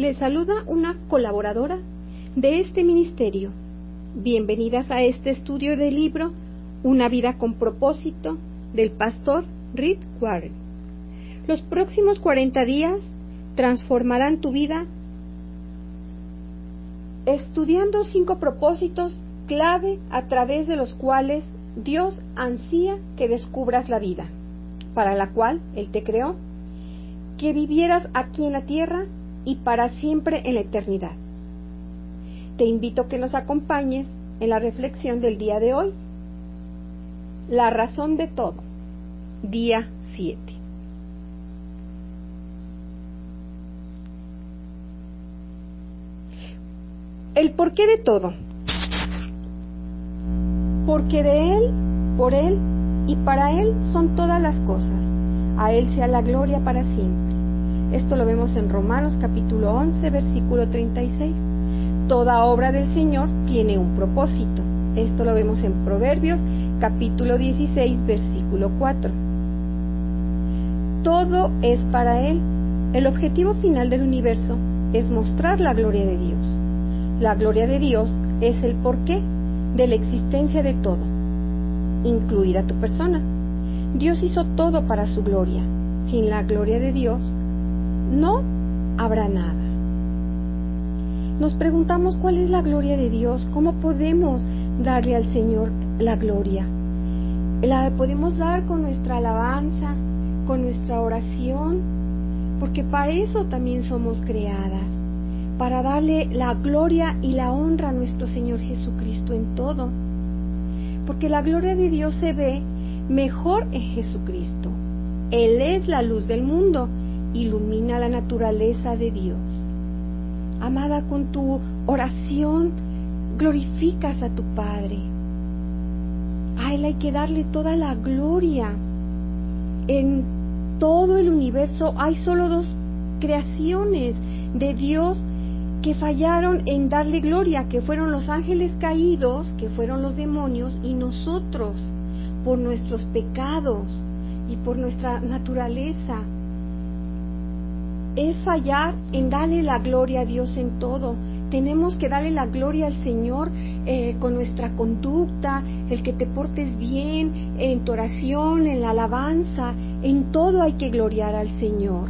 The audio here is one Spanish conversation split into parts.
Le saluda una colaboradora de este ministerio. Bienvenidas a este estudio del libro Una vida con propósito del pastor Rick Warren. Los próximos 40 días transformarán tu vida estudiando cinco propósitos clave a través de los cuales Dios ansía que descubras la vida, para la cual Él te creó, que vivieras aquí en la tierra y para siempre en la eternidad. Te invito a que nos acompañes en la reflexión del día de hoy. La razón de todo, día 7. El porqué de todo. Porque de Él, por Él y para Él son todas las cosas. A Él sea la gloria para siempre. Esto lo vemos en Romanos capítulo 11, versículo 36. Toda obra del Señor tiene un propósito. Esto lo vemos en Proverbios capítulo 16, versículo 4. Todo es para Él. El objetivo final del universo es mostrar la gloria de Dios. La gloria de Dios es el porqué de la existencia de todo, incluida tu persona. Dios hizo todo para su gloria. Sin la gloria de Dios, no habrá nada. Nos preguntamos cuál es la gloria de Dios, cómo podemos darle al Señor la gloria. La podemos dar con nuestra alabanza, con nuestra oración, porque para eso también somos creadas, para darle la gloria y la honra a nuestro Señor Jesucristo en todo. Porque la gloria de Dios se ve mejor en Jesucristo. Él es la luz del mundo, ilumina la naturaleza de Dios. Amada, con tu oración glorificas a tu Padre. A Él hay que darle toda la gloria. En todo el universo hay solo dos creaciones de Dios que fallaron en darle gloria, que fueron los ángeles caídos, que fueron los demonios, y nosotros, por nuestros pecados y por nuestra naturaleza, es fallar en darle la gloria a Dios en todo. Tenemos que darle la gloria al Señor eh, con nuestra conducta, el que te portes bien, en tu oración, en la alabanza, en todo hay que gloriar al Señor.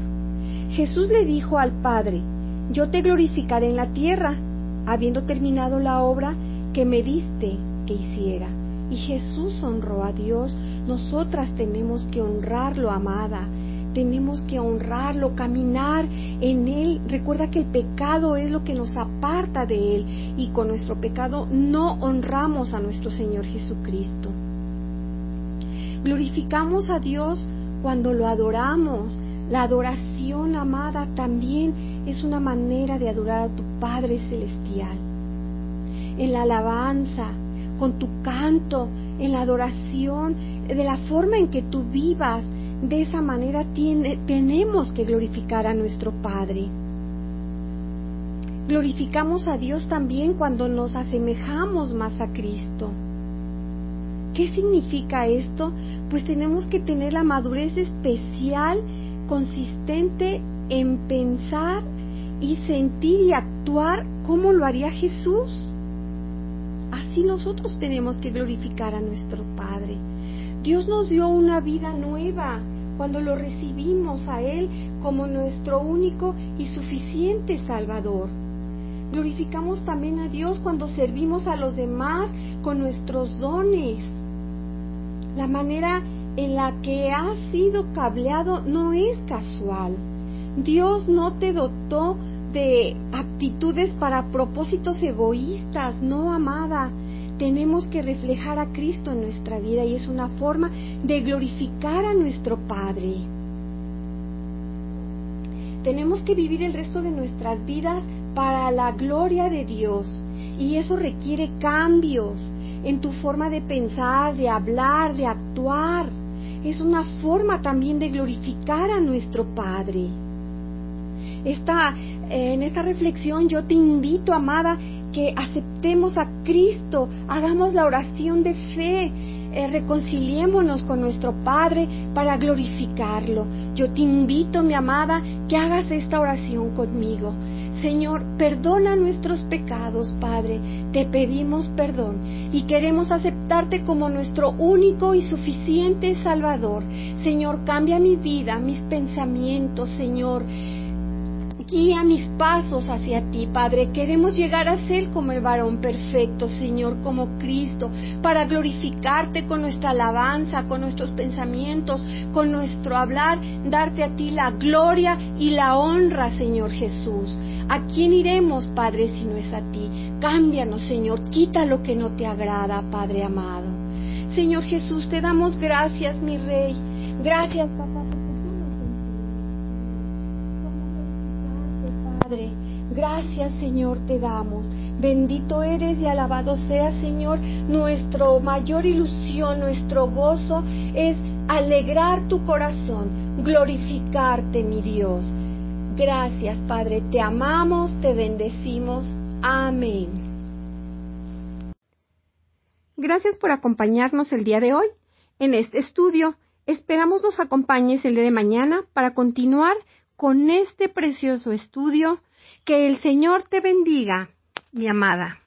Jesús le dijo al Padre, yo te glorificaré en la tierra, habiendo terminado la obra que me diste que hiciera. Y Jesús honró a Dios, nosotras tenemos que honrarlo, amada tenemos que honrarlo, caminar en Él. Recuerda que el pecado es lo que nos aparta de Él y con nuestro pecado no honramos a nuestro Señor Jesucristo. Glorificamos a Dios cuando lo adoramos. La adoración, amada, también es una manera de adorar a tu Padre Celestial. En la alabanza, con tu canto, en la adoración, de la forma en que tú vivas, de esa manera tiene, tenemos que glorificar a nuestro Padre. Glorificamos a Dios también cuando nos asemejamos más a Cristo. ¿Qué significa esto? Pues tenemos que tener la madurez especial, consistente en pensar y sentir y actuar como lo haría Jesús. Así nosotros tenemos que glorificar a nuestro Padre. Dios nos dio una vida nueva cuando lo recibimos a Él como nuestro único y suficiente Salvador. Glorificamos también a Dios cuando servimos a los demás con nuestros dones. La manera en la que has sido cableado no es casual. Dios no te dotó de aptitudes para propósitos egoístas, no amada tenemos que reflejar a Cristo en nuestra vida y es una forma de glorificar a nuestro Padre. Tenemos que vivir el resto de nuestras vidas para la gloria de Dios y eso requiere cambios en tu forma de pensar, de hablar, de actuar. Es una forma también de glorificar a nuestro Padre. Esta, en esta reflexión yo te invito, amada, que aceptemos a Cristo, hagamos la oración de fe, eh, reconciliémonos con nuestro Padre para glorificarlo. Yo te invito, mi amada, que hagas esta oración conmigo. Señor, perdona nuestros pecados, Padre. Te pedimos perdón y queremos aceptarte como nuestro único y suficiente Salvador. Señor, cambia mi vida, mis pensamientos, Señor. Guía mis pasos hacia ti, Padre. Queremos llegar a ser como el varón perfecto, Señor, como Cristo, para glorificarte con nuestra alabanza, con nuestros pensamientos, con nuestro hablar, darte a ti la gloria y la honra, Señor Jesús. ¿A quién iremos, Padre, si no es a ti? Cámbianos, Señor, quita lo que no te agrada, Padre amado. Señor Jesús, te damos gracias, mi Rey. Gracias, papá, Padre. Gracias, Señor, te damos. Bendito eres y alabado sea, Señor. Nuestro mayor ilusión, nuestro gozo es alegrar tu corazón, glorificarte, mi Dios. Gracias, Padre. Te amamos, te bendecimos. Amén. Gracias por acompañarnos el día de hoy en este estudio. Esperamos nos acompañes el día de mañana para continuar con este precioso estudio. Que el Señor te bendiga, mi amada.